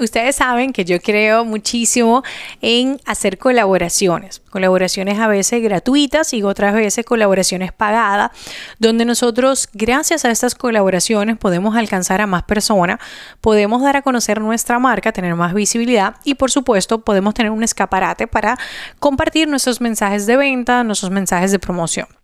Ustedes saben que yo creo muchísimo en hacer colaboraciones, colaboraciones a veces gratuitas y otras veces colaboraciones pagadas, donde nosotros gracias a estas colaboraciones podemos alcanzar a más personas, podemos dar a conocer nuestra marca, tener más visibilidad y por supuesto podemos tener un escaparate para compartir nuestros mensajes de venta, nuestros mensajes de promoción.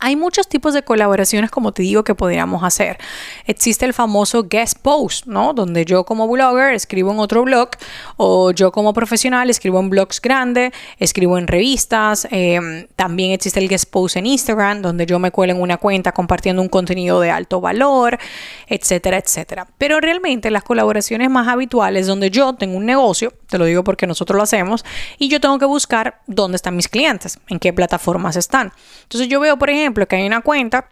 Hay muchos tipos de colaboraciones, como te digo, que podríamos hacer. Existe el famoso guest post, ¿no? Donde yo como blogger escribo en otro blog o yo como profesional escribo en blogs grandes, escribo en revistas. Em, también existe el guest post en Instagram, donde yo me cuelo en una cuenta compartiendo un contenido de alto valor, etcétera, etcétera. Pero realmente las colaboraciones más habituales donde yo tengo un negocio, te lo digo porque nosotros lo hacemos, y yo tengo que buscar dónde están mis clientes, en qué plataformas están. Entonces yo veo, por ejemplo, que hay una cuenta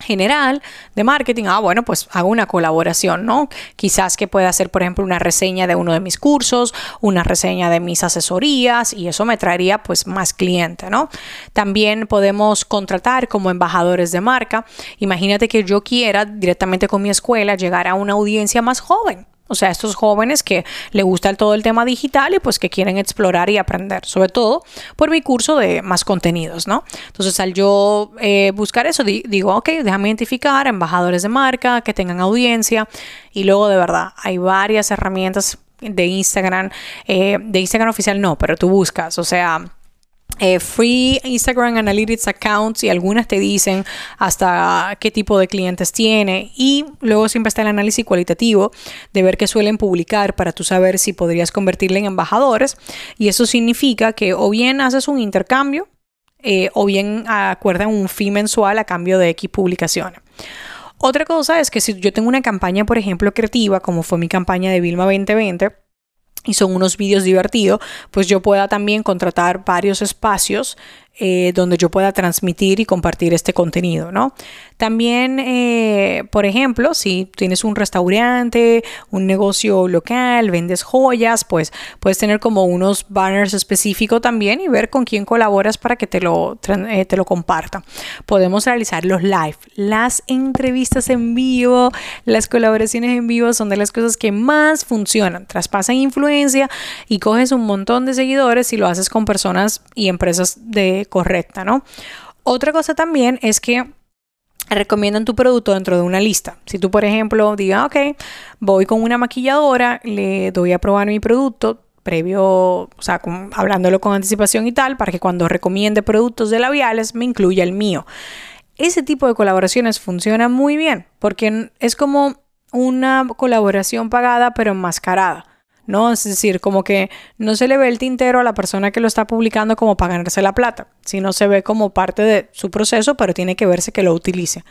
general de marketing, ah, bueno, pues hago una colaboración, ¿no? Quizás que pueda hacer, por ejemplo, una reseña de uno de mis cursos, una reseña de mis asesorías y eso me traería pues más cliente, ¿no? También podemos contratar como embajadores de marca. Imagínate que yo quiera directamente con mi escuela llegar a una audiencia más joven. O sea, estos jóvenes que le gusta todo el tema digital y pues que quieren explorar y aprender, sobre todo por mi curso de más contenidos, ¿no? Entonces, al yo eh, buscar eso, digo, ok, déjame identificar embajadores de marca que tengan audiencia y luego de verdad hay varias herramientas de Instagram, eh, de Instagram oficial no, pero tú buscas, o sea, eh, free Instagram Analytics accounts y algunas te dicen hasta qué tipo de clientes tiene y luego siempre está el análisis cualitativo de ver qué suelen publicar para tú saber si podrías convertirle en embajadores y eso significa que o bien haces un intercambio eh, o bien acuerdan un fee mensual a cambio de X publicaciones. Otra cosa es que si yo tengo una campaña, por ejemplo, creativa, como fue mi campaña de Vilma 2020, y son unos vídeos divertidos, pues yo pueda también contratar varios espacios eh, donde yo pueda transmitir y compartir este contenido, ¿no? También, eh, por ejemplo, si tienes un restaurante, un negocio local, vendes joyas, pues puedes tener como unos banners específicos también y ver con quién colaboras para que te lo, eh, te lo comparta. Podemos realizar los live, las entrevistas en vivo, las colaboraciones en vivo son de las cosas que más funcionan. Traspasan influencia y coges un montón de seguidores y lo haces con personas y empresas de correcta, ¿no? Otra cosa también es que recomiendan tu producto dentro de una lista. Si tú, por ejemplo, digas, ok, voy con una maquilladora, le doy a probar mi producto previo, o sea, hablándolo con anticipación y tal, para que cuando recomiende productos de labiales me incluya el mío. Ese tipo de colaboraciones funcionan muy bien porque es como una colaboración pagada pero enmascarada. ¿No? Es decir, como que no se le ve el tintero a la persona que lo está publicando como para ganarse la plata, sino se ve como parte de su proceso, pero tiene que verse que lo utilice.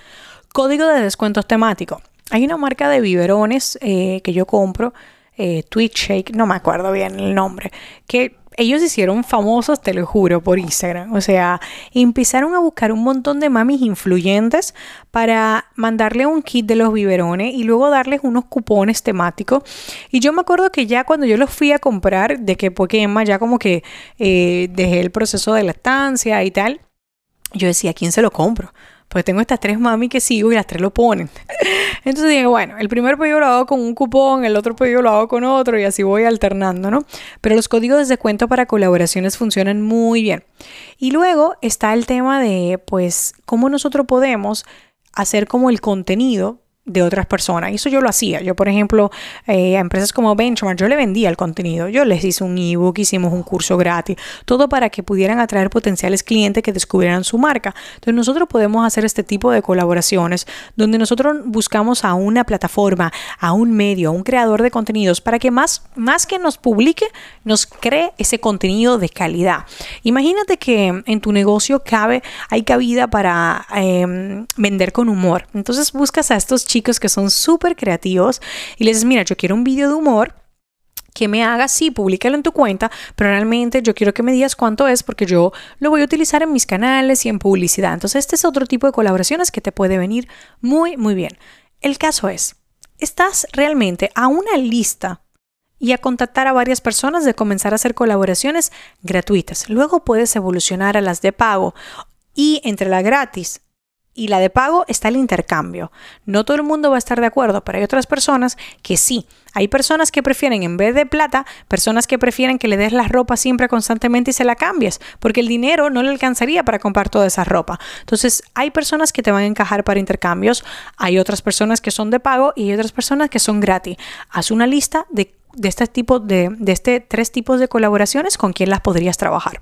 Código de descuentos temático. Hay una marca de biberones eh, que yo compro, eh, Twitch Shake, no me acuerdo bien el nombre, que ellos hicieron famosos, te lo juro, por Instagram. O sea, empezaron a buscar un montón de mamis influyentes para mandarle un kit de los biberones y luego darles unos cupones temáticos. Y yo me acuerdo que ya cuando yo los fui a comprar, de que porque Emma ya como que eh, dejé el proceso de la estancia y tal, yo decía, ¿a quién se lo compro? Pues tengo estas tres mami que sigo y las tres lo ponen. Entonces dije, bueno, el primer pedido lo hago con un cupón, el otro pedido lo hago con otro y así voy alternando, ¿no? Pero los códigos de descuento para colaboraciones funcionan muy bien. Y luego está el tema de, pues, cómo nosotros podemos hacer como el contenido de otras personas. Y eso yo lo hacía. Yo, por ejemplo, eh, a empresas como Benchmark, yo le vendía el contenido. Yo les hice un ebook, hicimos un curso gratis, todo para que pudieran atraer potenciales clientes que descubrieran su marca. Entonces, nosotros podemos hacer este tipo de colaboraciones donde nosotros buscamos a una plataforma, a un medio, a un creador de contenidos para que más, más que nos publique, nos cree ese contenido de calidad. Imagínate que en tu negocio cabe, hay cabida para em, vender con humor. Entonces, buscas a estos chicos que son súper creativos y les dices, mira, yo quiero un vídeo de humor que me hagas, sí, públicalo en tu cuenta, pero realmente yo quiero que me digas cuánto es porque yo lo voy a utilizar en mis canales y en publicidad. Entonces, este es otro tipo de colaboraciones que te puede venir muy, muy bien. El caso es, estás realmente a una lista y a contactar a varias personas de comenzar a hacer colaboraciones gratuitas. Luego puedes evolucionar a las de pago y entre la gratis y la de pago está el intercambio. No todo el mundo va a estar de acuerdo, pero hay otras personas que sí. Hay personas que prefieren, en vez de plata, personas que prefieren que le des la ropa siempre constantemente y se la cambies, porque el dinero no le alcanzaría para comprar toda esa ropa. Entonces, hay personas que te van a encajar para intercambios, hay otras personas que son de pago y otras personas que son gratis. Haz una lista de, de este tipo de, de este tres tipos de colaboraciones con quién las podrías trabajar.